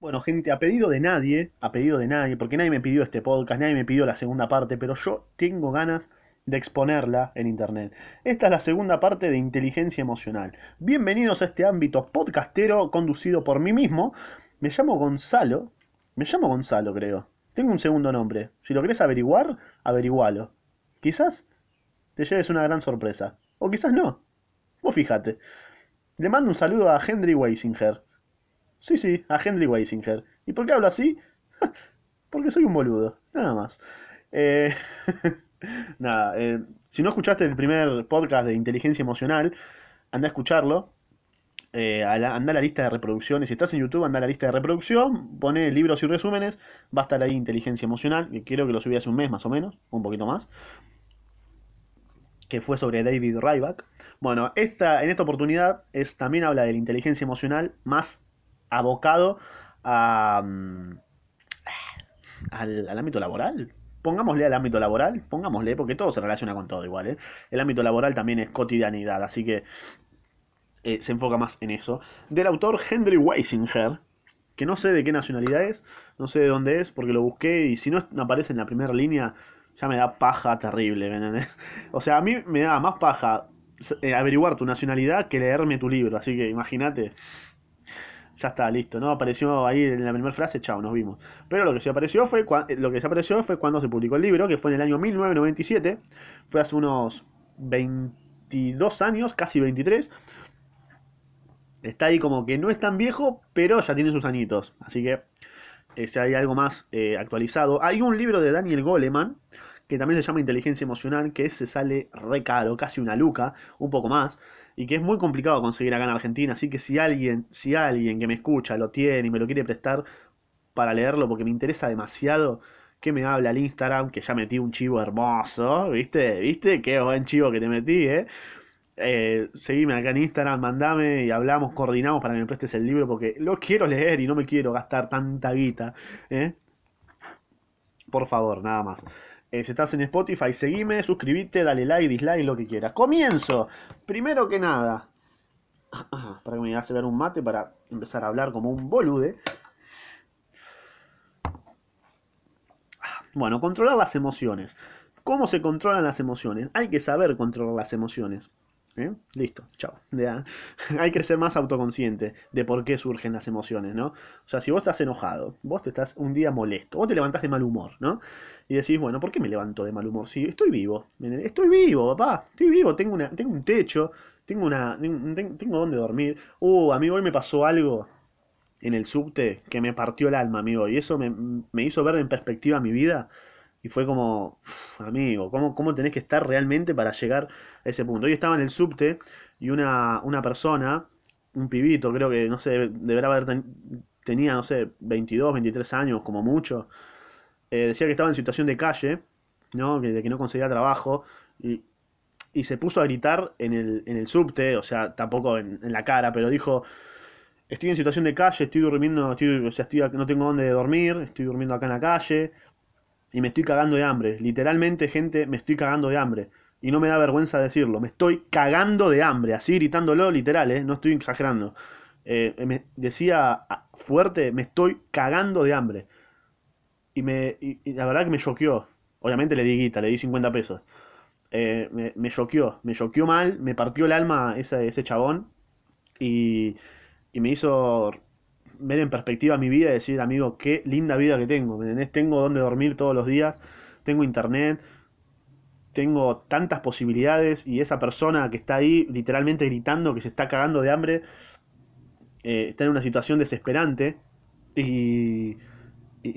Bueno, gente, a pedido de nadie, a pedido de nadie, porque nadie me pidió este podcast, nadie me pidió la segunda parte, pero yo tengo ganas de exponerla en internet. Esta es la segunda parte de inteligencia emocional. Bienvenidos a este ámbito podcastero conducido por mí mismo. Me llamo Gonzalo, me llamo Gonzalo, creo. Tengo un segundo nombre. Si lo querés averiguar, averigualo. Quizás te lleves una gran sorpresa. O quizás no. Vos fíjate. Le mando un saludo a Henry Weisinger. Sí, sí, a Henry Weisinger. ¿Y por qué hablo así? Porque soy un boludo, nada más. Eh, nada, eh, si no escuchaste el primer podcast de inteligencia emocional, anda a escucharlo. Eh, anda a la lista de reproducciones. Si estás en YouTube, anda a la lista de reproducción. Pone libros y resúmenes. Va a estar ahí inteligencia emocional. Que creo que lo subí hace un mes más o menos. Un poquito más. Que fue sobre David Ryback. Bueno, esta, en esta oportunidad es, también habla de la inteligencia emocional más abocado a, mm, al, ámbito laboral. Pongámosle al ámbito laboral, pongámosle, porque todo se relaciona con todo igual, ¿eh? El ámbito laboral también es cotidianidad, así que eh, se enfoca más en eso. Del autor Henry Weisinger, que no sé de qué nacionalidad es, no sé de dónde es, porque lo busqué y si no aparece en la primera línea, ya me da paja terrible, ¿me entendés? O sea, a mí me da más paja eh, averiguar tu nacionalidad que leerme tu libro, así que imagínate ya está, listo, ¿no? Apareció ahí en la primera frase, chao, nos vimos. Pero lo que se apareció fue cua- lo que se apareció fue cuando se publicó el libro, que fue en el año 1997, fue hace unos 22 años, casi 23. Está ahí como que no es tan viejo, pero ya tiene sus añitos. Así que eh, si hay algo más eh, actualizado. Hay un libro de Daniel Goleman, que también se llama Inteligencia Emocional, que ese sale re caro, casi una luca, un poco más, y que es muy complicado conseguir acá en Argentina. Así que si alguien, si alguien que me escucha lo tiene y me lo quiere prestar para leerlo porque me interesa demasiado, que me habla al Instagram, que ya metí un chivo hermoso, ¿viste? ¿Viste? Qué buen chivo que te metí, ¿eh? Eh, seguime acá en Instagram, mandame y hablamos, coordinamos para que me prestes el libro porque lo quiero leer y no me quiero gastar tanta guita. ¿eh? Por favor, nada más. Eh, si estás en Spotify, seguime, suscríbete, dale like, dislike, lo que quieras. Comienzo. Primero que nada, para que me hace ver un mate para empezar a hablar como un bolude. Bueno, controlar las emociones. ¿Cómo se controlan las emociones? Hay que saber controlar las emociones. Listo, chao. Ya. Hay que ser más autoconsciente de por qué surgen las emociones, ¿no? O sea, si vos estás enojado, vos te estás un día molesto, vos te levantás de mal humor, ¿no? Y decís, bueno, ¿por qué me levanto de mal humor? Si estoy vivo, estoy vivo, papá, estoy vivo, tengo, una, tengo un techo, tengo, una, tengo, donde dormir. Uh, amigo, hoy me pasó algo en el subte que me partió el alma, amigo, y eso me, me hizo ver en perspectiva mi vida. Y fue como, "Uf, amigo, ¿cómo, ¿cómo tenés que estar realmente para llegar a ese punto? Hoy estaba en el subte y una, una persona, un pibito, creo que, no sé, deberá haber, ten- tenía, no sé, 22 23 años como mucho, eh, decía que estaba en situación de calle, ¿no? Que, de que no conseguía trabajo y, y se puso a gritar en el, en el subte, o sea, tampoco en, en la cara, pero dijo, estoy en situación de calle, estoy durmiendo, estoy, o sea, estoy, no tengo dónde dormir, estoy durmiendo acá en la calle y me estoy cagando de hambre. Literalmente, gente, me estoy cagando de hambre. Y no me da vergüenza decirlo. Me estoy cagando de hambre. Así gritándolo literal, ¿eh? No estoy exagerando. Eh, me decía ah, fuerte, me estoy cagando de hambre. Y, me, y, la verdad que me choqueó. Obviamente le di guita, le di 50 pesos. Eh, me, me choqueó, me choqueó mal, me partió el alma ese, ese chabón. Y, y me hizo ver en perspectiva mi vida y decir, amigo, qué linda vida que tengo, ¿me entendés? Tengo donde dormir todos los días, tengo internet, tengo tantas posibilidades y esa persona que está ahí literalmente gritando que se está cagando de hambre, eh, está en una situación desesperante y,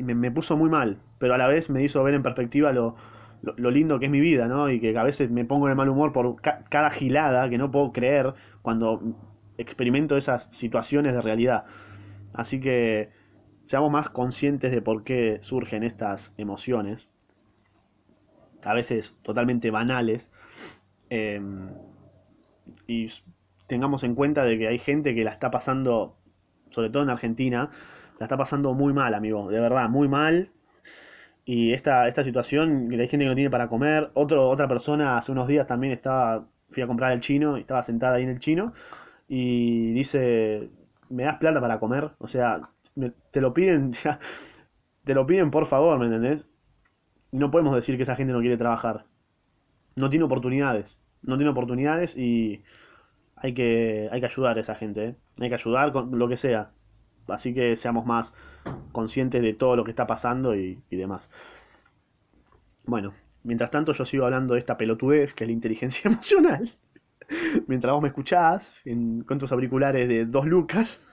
me puso muy mal, pero a la vez me hizo ver en perspectiva lo, lo, lo lindo que es mi vida, ¿no? Y que a veces me pongo de mal humor por ca- cada gilada que no puedo creer cuando experimento esas situaciones de realidad. Así que seamos más conscientes de por qué surgen estas emociones, a veces totalmente banales, eh, y tengamos en cuenta de que hay gente que la está pasando, sobre todo en Argentina, la está pasando muy mal, amigo, de verdad, muy mal. Y esta, esta situación, hay gente que no tiene para comer, Otro, otra persona hace unos días también estaba, fui a comprar el chino, y estaba sentada ahí en el chino, y dice, ¿me das plata para comer? O sea, te lo piden, ya, te lo piden por favor, ¿me entendés? No podemos decir que esa gente no quiere trabajar. No tiene oportunidades. No tiene oportunidades y hay que, hay que ayudar a esa gente. ¿eh? Hay que ayudar con lo que sea. Así que seamos más conscientes de todo lo que está pasando y, y demás. Bueno, mientras tanto yo sigo hablando de esta pelotudez que es la inteligencia emocional. mientras vos me escuchás en, con tus auriculares de dos lucas.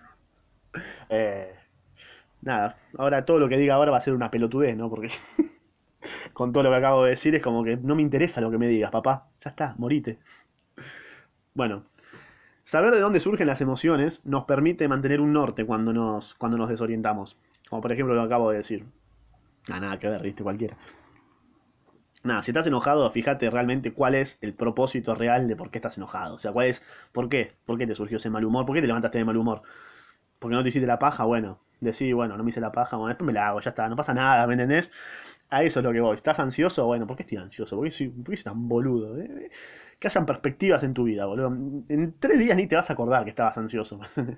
Eh, nada, ahora todo lo que diga ahora va a ser una pelotudez, ¿no? Porque con todo lo que acabo de decir es como que no me interesa lo que me digas, papá. Ya está, morite. Bueno, saber de dónde surgen las emociones nos permite mantener un norte cuando nos, cuando nos desorientamos. Como por ejemplo lo que acabo de decir. Nada, nada que ver, viste, cualquiera. Nada, si estás enojado, fíjate realmente cuál es el propósito real de por qué estás enojado. O sea, cuál es, por qué, por qué te surgió ese mal humor, por qué te levantaste de mal humor. Porque no te hiciste la paja, bueno, decís, bueno, no me hice la paja, bueno, después me la hago, ya está, no pasa nada, ¿me entendés? A eso es lo que voy. ¿Estás ansioso? Bueno, ¿por qué estoy ansioso? ¿Por qué soy, por qué soy tan boludo? ¿Eh? Que hayan perspectivas en tu vida, boludo. En tres días ni te vas a acordar que estabas ansioso.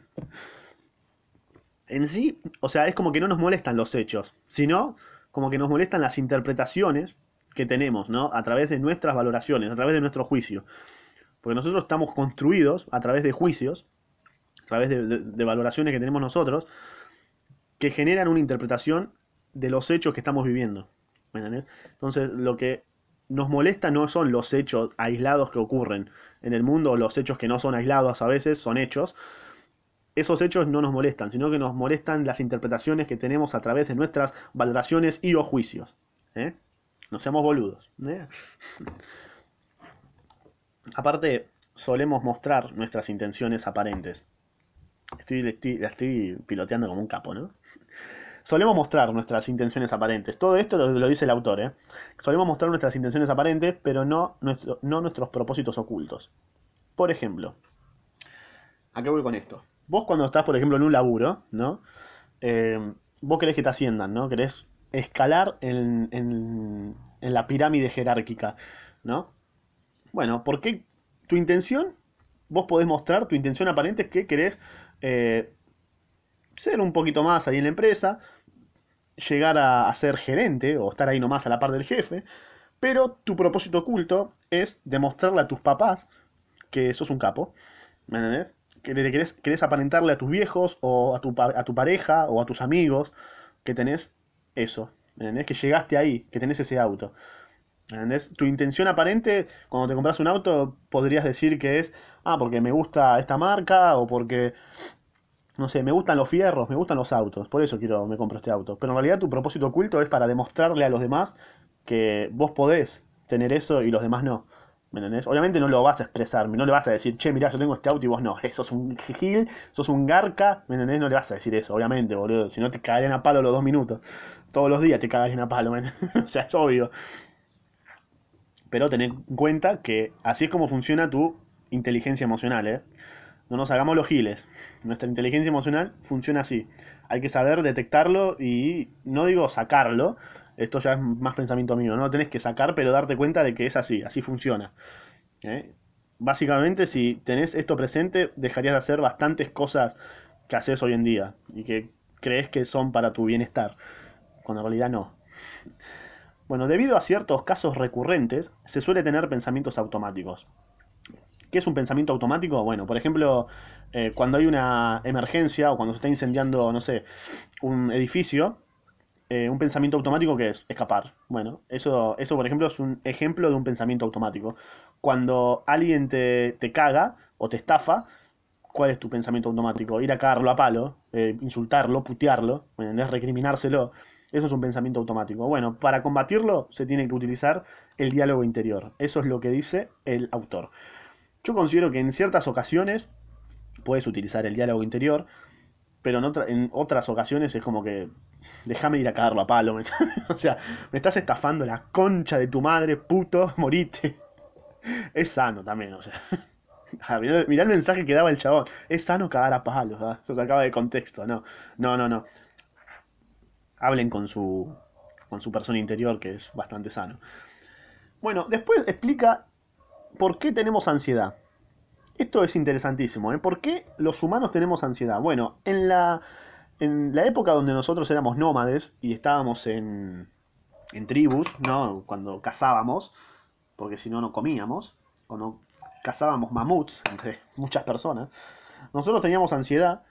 en sí, o sea, es como que no nos molestan los hechos, sino como que nos molestan las interpretaciones que tenemos, ¿no? A través de nuestras valoraciones, a través de nuestro juicio. Porque nosotros estamos construidos a través de juicios, a través de, valoraciones que tenemos nosotros, que generan una interpretación de los hechos que estamos viviendo. ¿Me? Entonces, lo que nos molesta no son los hechos aislados que ocurren en el mundo, los hechos que no son aislados a veces, son hechos. Esos hechos no nos molestan, sino que nos molestan las interpretaciones que tenemos a través de nuestras valoraciones y o juicios. ¿eh? No seamos boludos. ¿eh? Aparte, solemos mostrar nuestras intenciones aparentes. Estoy, estoy, la estoy piloteando como un capo, ¿no? Solemos mostrar nuestras intenciones aparentes. Todo esto lo, lo dice el autor, ¿eh? Solemos mostrar nuestras intenciones aparentes, pero no, nuestro, no nuestros propósitos ocultos. Por ejemplo, ¿a qué voy con esto? Vos cuando estás, por ejemplo, en un laburo, ¿no? Eh, vos querés que te asciendan, ¿no? Querés escalar en, en, en la pirámide jerárquica, ¿no? Bueno, ¿por qué tu intención? Vos podés mostrar tu intención aparente es que querés eh, ser un poquito más ahí en la empresa, llegar a, ser gerente o estar ahí nomás a la par del jefe, pero tu propósito oculto es demostrarle a tus papás que sos un capo, ¿me entendés? Que querés aparentarle a tus viejos o a tu, a tu pareja o a tus amigos que tenés eso, ¿me entendés? Que llegaste ahí, que tenés ese auto. ¿Me entendés? Tu intención aparente, cuando te compras un auto, podrías decir que es, ah, porque me gusta esta marca o porque no sé, me gustan los fierros, me gustan los autos, por eso quiero, me compro este auto. Pero en realidad tu propósito oculto es para demostrarle a los demás que vos podés tener eso y los demás no. ¿Me entendés? Obviamente no lo vas a expresar, no le vas a decir, che, mirá, yo tengo este auto y vos no. Sos un gil, sos un garca, ¿me entendés? No le vas a decir eso, obviamente, boludo. Si no te cagarían a palo los dos minutos. Todos los días te cagarían a palo, ¿me O sea, es obvio. Pero ten en cuenta que así es como funciona tu inteligencia emocional, ¿eh? No nos hagamos los giles. Nuestra inteligencia emocional funciona así. Hay que saber detectarlo y no digo sacarlo. Esto ya es más pensamiento mío. No lo tenés que sacar, pero darte cuenta de que es así. Así funciona. ¿Eh? Básicamente, si tenés esto presente, dejarías de hacer bastantes cosas que haces hoy en día y que crees que son para tu bienestar, cuando en realidad no. Bueno, debido a ciertos casos recurrentes, se suele tener pensamientos automáticos. ¿Qué es un pensamiento automático? Bueno, por ejemplo, eh, cuando hay una emergencia o cuando se está incendiando, no sé, un edificio, eh, un pensamiento automático que es escapar. Bueno, eso, eso por ejemplo es un ejemplo de un pensamiento automático. Cuando alguien te, te caga o te estafa, ¿cuál es tu pensamiento automático? Ir a cagarlo a palo, eh, insultarlo, putearlo. Recriminárselo. Eso es un pensamiento automático. Bueno, para combatirlo se tiene que utilizar el diálogo interior. Eso es lo que dice el autor. Yo considero que en ciertas ocasiones puedes utilizar el diálogo interior, pero en, en otras ocasiones es como que déjame ir a cagarlo a palo. o sea, me estás estafando la concha de tu madre, puto, morite. Es sano también, o sea. Ah, mirá, el mensaje que daba el chabón. Es sano cagar a palos, ¿verdad? Se sacaba de contexto. No, no, no, no. Hablen con su, con su persona interior, que es bastante sano. Bueno, después explica ¿por qué tenemos ansiedad? Esto es interesantísimo. ¿eh? ¿Por qué los humanos tenemos ansiedad? Bueno, en la, en la época donde nosotros éramos nómades y estábamos en, en tribus, ¿no? Cuando cazábamos, porque si no, no comíamos, cuando cazábamos mamuts entre muchas personas, nosotros teníamos ansiedad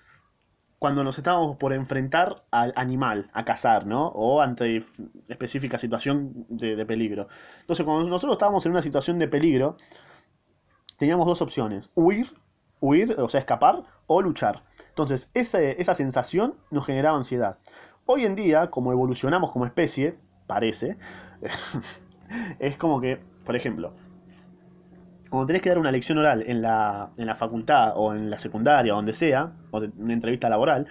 cuando nos estábamos por enfrentar al animal, a cazar, ¿no? O ante específica situación de, de peligro. Entonces, cuando nosotros estábamos en una situación de peligro, teníamos dos opciones, huir, huir, o sea, escapar, o luchar. Entonces, esa sensación nos generaba ansiedad. Hoy en día, como evolucionamos como especie, parece, es como que, por ejemplo, cuando tenés que dar una lección oral en la, en la facultad o en la secundaria, o donde sea, o una entrevista laboral,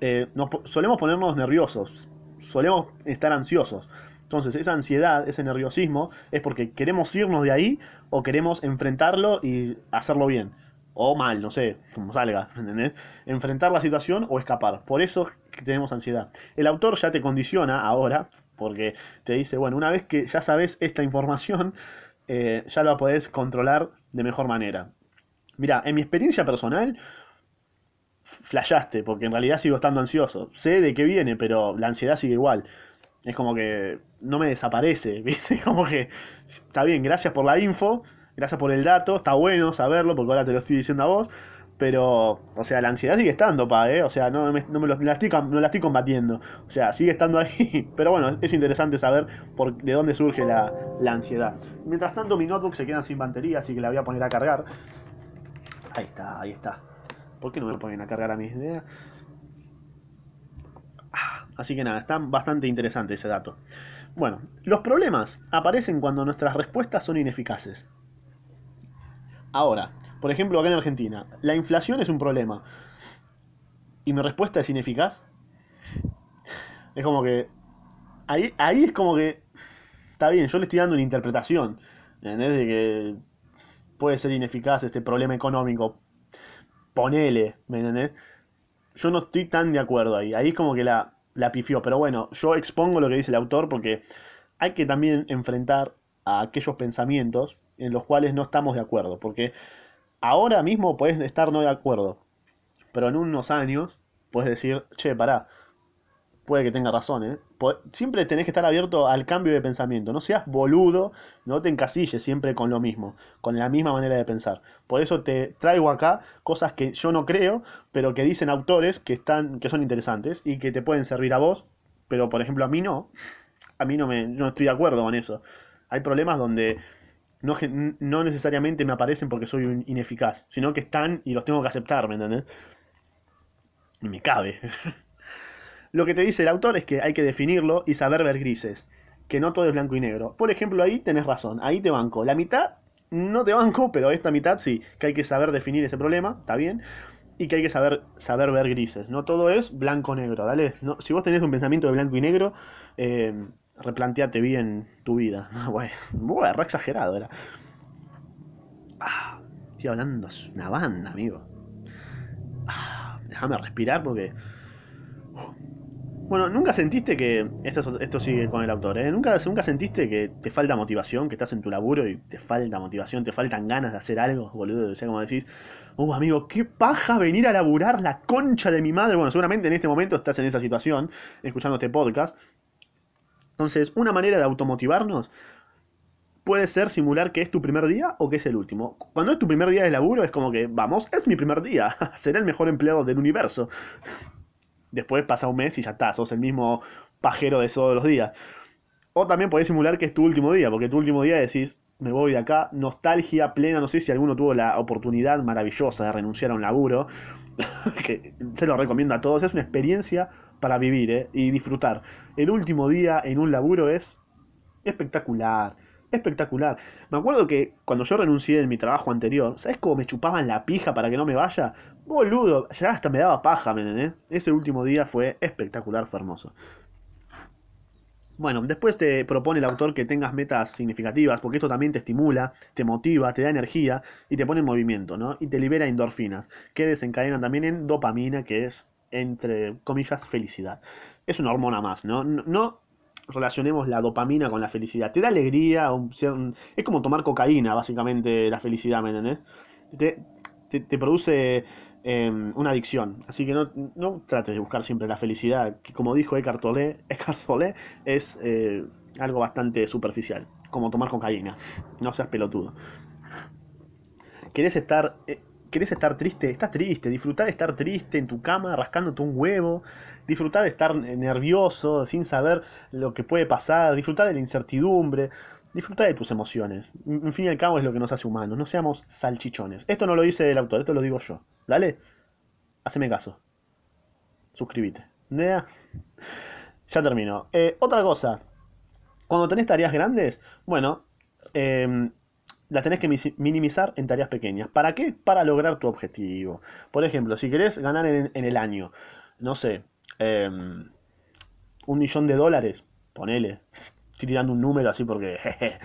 eh, nos solemos ponernos nerviosos, solemos estar ansiosos. Entonces, esa ansiedad, ese nerviosismo, es porque queremos irnos de ahí o queremos enfrentarlo y hacerlo bien. O mal, no sé, como salga, ¿entendés? Enfrentar la situación o escapar. Por eso es que tenemos ansiedad. El autor ya te condiciona ahora, porque te dice, bueno, una vez que ya sabes esta información, eh, ya la podés controlar de mejor manera. Mira, en mi experiencia personal, flashaste, porque en realidad sigo estando ansioso. Sé de qué viene, pero la ansiedad sigue igual. Es como que no me desaparece, ¿viste? Como que está bien, gracias por la info, gracias por el dato, está bueno saberlo, porque ahora te lo estoy diciendo a vos. Pero, o sea, la ansiedad sigue estando, pa, ¿eh? O sea, no me, no me lo- la estoy, no la estoy combatiendo. O sea, sigue estando ahí. Pero bueno, es interesante saber de dónde surge la, ansiedad. Mientras tanto, mi notebook se queda sin batería, así que la voy a poner a cargar. Ahí está, ahí está. ¿Por qué no me ponen a cargar a mis ideas? Así que nada, está bastante interesante ese dato. Bueno, los problemas aparecen cuando nuestras respuestas son ineficaces. Ahora, por ejemplo, acá en Argentina, la inflación es un problema y mi respuesta es ineficaz. Es como que. Ahí, ahí es como que. Está bien, yo le estoy dando una interpretación. ¿Entendés? De que puede ser ineficaz este problema económico. Ponele, ¿me entendés? Yo no estoy tan de acuerdo ahí. Ahí es como que la, la pifió. Pero bueno, yo expongo lo que dice el autor porque hay que también enfrentar a aquellos pensamientos en los cuales no estamos de acuerdo. Porque ahora mismo puedes estar no de acuerdo. Pero en unos años puedes decir, che, pará, puede que tenga razón, ¿eh? Siempre tenés que estar abierto al cambio de pensamiento. No seas boludo, no te encasilles siempre con lo mismo, con la misma manera de pensar. Por eso te traigo acá cosas que yo no creo, pero que dicen autores que están, que son interesantes y que te pueden servir a vos, pero por ejemplo a mí no. A mí no me, no estoy de acuerdo con eso. Hay problemas donde no, no necesariamente me aparecen porque soy un ineficaz, sino que están y los tengo que aceptar, ¿me entendés? Y me cabe. Lo que te dice el autor es que hay que definirlo y saber ver grises, que no todo es blanco y negro. Por ejemplo, ahí tenés razón, ahí te banco. La mitad no te banco, pero esta mitad sí, que hay que saber definir ese problema, está bien, y que hay que saber, saber ver grises. No todo es blanco-negro, ¿dale? No, si vos tenés un pensamiento de blanco y negro, eh, replanteate bien tu vida. Bueno, bueno, re exagerado era. Ah, estoy hablando, es una banda, amigo. Ah, déjame respirar porque Bueno, ¿nunca sentiste que, esto, es- esto sigue con el autor, ¿eh? ¿Nunca, nunca sentiste que te falta motivación, que estás en tu laburo y te falta motivación, te faltan ganas de hacer algo, boludo? O sea, como decís, uh, amigo, qué paja venir a laburar la concha de mi madre. Bueno, seguramente en este momento estás en esa situación, escuchando este podcast. Entonces, una manera de automotivarnos puede ser simular que es tu primer día o que es el último. Cuando es tu primer día de laburo es como que, vamos, es mi primer día, seré el mejor empleado del universo. Después pasa un mes y ya está, sos el mismo pajero de todos los días. O también podés simular que es tu último día, porque tu último día decís, me voy de acá, nostalgia plena, no sé si alguno tuvo la oportunidad maravillosa de renunciar a un laburo, que se lo recomiendo a todos, es una experiencia para vivir ¿eh? y disfrutar. El último día en un laburo es espectacular, espectacular. Me acuerdo que cuando yo renuncié en mi trabajo anterior, ¿sabes cómo me chupaban la pija para que no me vaya? Boludo, ya hasta me daba paja, ¿me? Ese último día fue espectacular, fue hermoso. Bueno, después te propone el autor que tengas metas significativas, porque esto también te estimula, te motiva, te da energía y te pone en movimiento, ¿no? Y te libera endorfinas, que desencadenan también en dopamina, que es, entre comillas, felicidad. Es una hormona más, ¿no? No, relacionemos la dopamina con la felicidad. Te da alegría, es como tomar cocaína, básicamente, la felicidad, ¿me? Te, te- produce em, una adicción. Así que no, no trates de buscar siempre la felicidad, que como dijo Eckhart Tolle es eh, algo bastante superficial, como tomar cocaína. No seas pelotudo. ¿Querés estar, eh, ¿Querés estar triste? Estás triste. Disfrutá de estar triste en tu cama, rascándote un huevo. Disfrutá de estar nervioso, sin saber lo que puede pasar. Disfrutá de la incertidumbre. Disfruta de tus emociones. En fin y al cabo es lo que nos hace humanos. No seamos salchichones. Esto no lo dice el autor, esto lo digo yo. Dale, haceme caso. Suscríbete. Ya termino. Eh, otra cosa. Cuando tenés tareas grandes, bueno, eh, las tenés que minimizar en tareas pequeñas. ¿Para qué? Para lograr tu objetivo. Por ejemplo, si querés ganar en, el año, no sé, em, un millón de dólares, ponele. Estoy tirando un número así porque...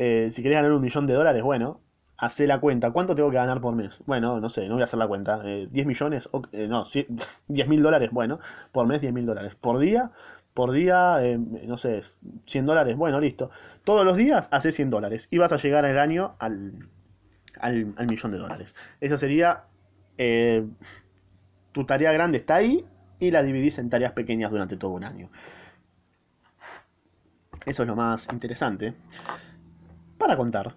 Eh, si querés ganar un millón de dólares, bueno, hace la cuenta. ¿Cuánto tengo que ganar por mes? Bueno, no sé, no voy a hacer la cuenta. ¿10 eh, millones? Eh, no, 10 mil dólares. Bueno, por mes 10 mil dólares. Por día, por día, eh, no sé, 100 dólares, bueno, listo. Todos los días haces 100 dólares y vas a llegar al año al, al, millón de dólares. Eso sería, eh, tu tarea grande está ahí y la dividís en tareas pequeñas durante todo un año. Eso es lo más interesante para contar.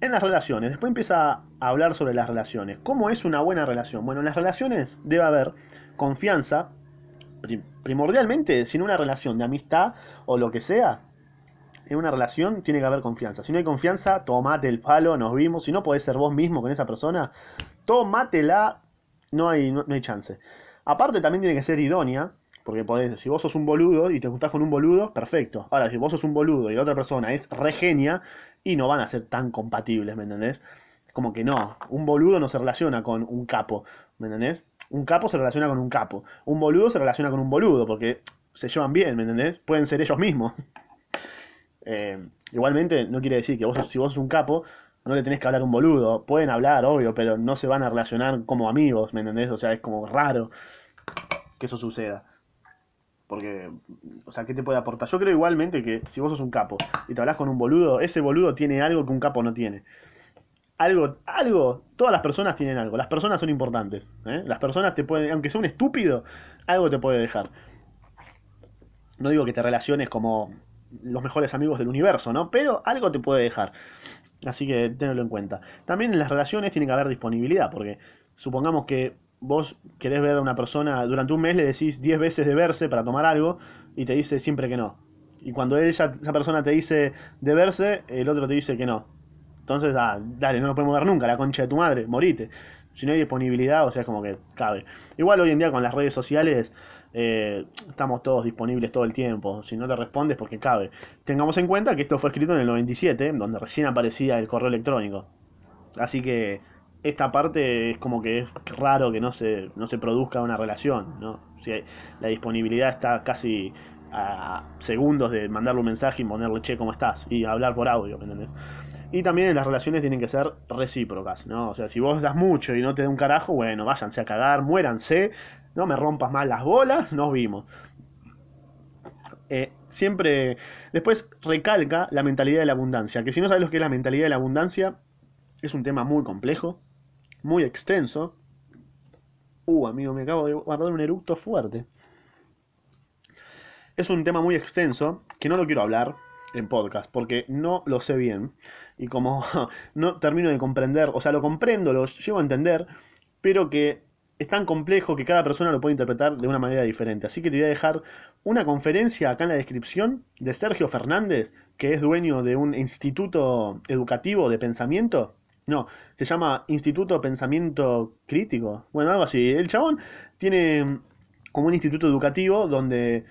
En las relaciones, después empieza a hablar sobre las relaciones. ¿Cómo es una buena relación? Bueno, en las relaciones debe haber confianza, primordialmente, sin una relación de amistad o lo que sea, en una relación tiene que haber confianza. Si no hay confianza, tomate el palo, nos vimos. Si no podés ser vos mismo con esa persona, tómatela, no hay, no, hay chance. Aparte también tiene que ser idónea, porque si vos sos un boludo y te gustás con un boludo, perfecto. Ahora, si vos sos un boludo y la otra persona es regenia, y no van a ser tan compatibles, ¿me entendés? Como que no, un boludo no se relaciona con un capo, ¿me entendés? Un capo se relaciona con un capo. Un boludo se relaciona con un boludo, porque se llevan bien, ¿me entendés? Pueden ser ellos mismos. Eh, igualmente, no quiere decir que vos, si vos sos un capo, no le tenés que hablar a un boludo. Pueden hablar, obvio, pero no se van a relacionar como amigos, ¿me entendés? O sea, es como raro que eso suceda. Porque, o sea, ¿qué te puede aportar? Yo creo igualmente que si vos sos un capo y te hablas con un boludo, ese boludo tiene algo que un capo no tiene algo, algo, todas las personas tienen algo, las personas son importantes, ¿eh? las personas te pueden, aunque sea un estúpido, algo te puede dejar. No digo que te relaciones como los mejores amigos del universo, ¿no? Pero algo te puede dejar. Así que tenlo en cuenta. También en las relaciones tiene que haber disponibilidad, porque supongamos que vos querés ver a una persona durante un mes, le decís 10 veces de verse para tomar algo y te dice siempre que no. Y cuando ella, esa persona te dice de verse, el otro te dice que no. Entonces, ah, dale, no lo podemos ver nunca, la concha de tu madre, morite. Si no hay disponibilidad, o sea, es como que cabe. Igual hoy en día con las redes sociales eh, estamos todos disponibles todo el tiempo. Si no te respondes, porque cabe. Tengamos en cuenta que esto fue escrito en el 97, donde recién aparecía el correo electrónico. Así que esta parte es como que es raro que no se, no se produzca una relación, ¿no? Si la disponibilidad está casi a segundos de mandarle un mensaje y ponerle che, ¿cómo estás? Y hablar por audio, ¿me entendés? Y también las relaciones tienen que ser recíprocas, ¿no? O sea, si vos das mucho y no te da un carajo, bueno, váyanse a cagar, muéranse, no me rompas más las bolas, nos vimos. Eh, siempre, después recalca la mentalidad de la abundancia, que si no sabes lo que es la mentalidad de la abundancia, es un tema muy complejo, muy extenso. Uh, amigo, me acabo de guardar un eructo fuerte. Es un tema muy extenso que no lo quiero hablar en podcast porque no lo sé bien y como no termino de comprender, o sea, lo comprendo, lo llevo a entender, pero que es tan complejo que cada persona lo puede interpretar de una manera diferente. Así que te voy a dejar una conferencia acá en la descripción de Sergio Fernández, que es dueño de un instituto educativo de pensamiento. No, se llama Instituto Pensamiento Crítico. Bueno, algo así. El chabón tiene como un instituto educativo donde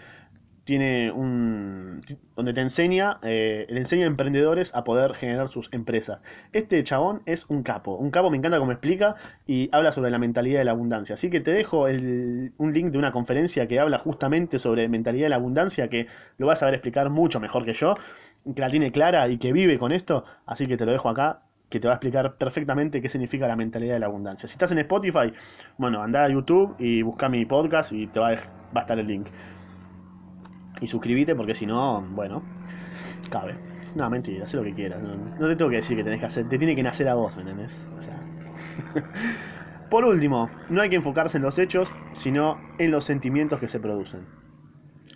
tiene un donde te enseña eh, le enseña a emprendedores a poder generar sus empresas este chabón es un capo un capo me encanta cómo explica y habla sobre la mentalidad de la abundancia así que te dejo un link de una conferencia que habla justamente sobre mentalidad de la abundancia que lo vas a ver explicar mucho mejor que yo que la tiene clara y que vive con esto así que te lo dejo acá que te va a explicar perfectamente qué significa la mentalidad de la abundancia. Si estás en Spotify, bueno, anda a YouTube y busca mi podcast y te va a, va a estar el link. Y suscríbete porque si no, bueno, cabe. No, mentira, haz lo que quieras. No, te tengo que decir que tenés que hacer. Te tiene que nacer a vos, ¿me entendés? O sea. Por último, no hay que enfocarse en los hechos, sino en los sentimientos que se producen.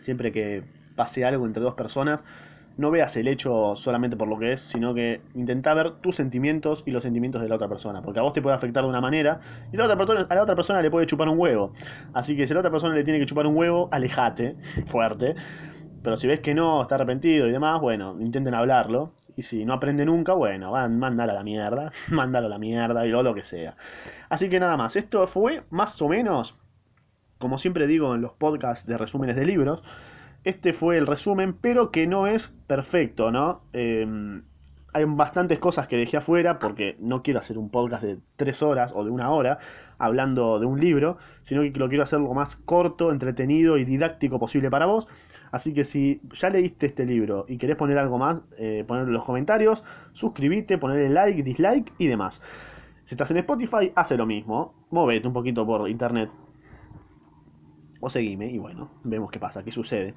Siempre que pase algo entre dos personas, no veas el hecho solamente por lo que es, sino que intenta ver tus sentimientos y los sentimientos de la otra persona. Porque a vos te puede afectar de una manera y a la otra persona, a la otra persona le puede chupar un huevo. Así que si a la otra persona le tiene que chupar un huevo, alejate, fuerte. Pero si ves que no, está arrepentido y demás, bueno, intenten hablarlo. Y si no aprende nunca, bueno, van, mándalo a la mierda, mándalo a la mierda y lo, lo que sea. Así que nada más, esto fue más o menos, como siempre digo en los podcasts de resúmenes de libros, este fue el resumen, pero que no es perfecto, ¿no? Eh, hay bastantes cosas que dejé afuera porque no quiero hacer un podcast de tres horas o de una hora hablando de un libro, sino que lo quiero hacer lo más corto, entretenido y didáctico posible para vos. Así que si ya leíste este libro y querés poner algo más, eh, ponerlo en los comentarios, suscríbete, ponerle like, dislike y demás. Si estás en Spotify, hace lo mismo. Movete un poquito por internet. O seguime y bueno, vemos qué pasa, qué sucede.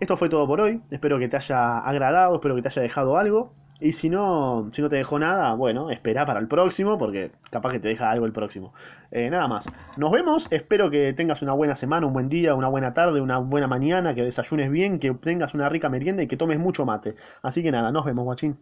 Esto fue todo por hoy. Espero que te haya agradado, espero que te haya dejado algo. Y si no, si no te dejó nada, bueno, espera para el próximo, porque capaz que te deja algo el próximo. Eh, nada más. Nos vemos. Espero que tengas una buena semana, un buen día, una buena tarde, una buena mañana, que desayunes bien, que tengas una rica merienda y que tomes mucho mate. Así que nada, nos vemos, guachín.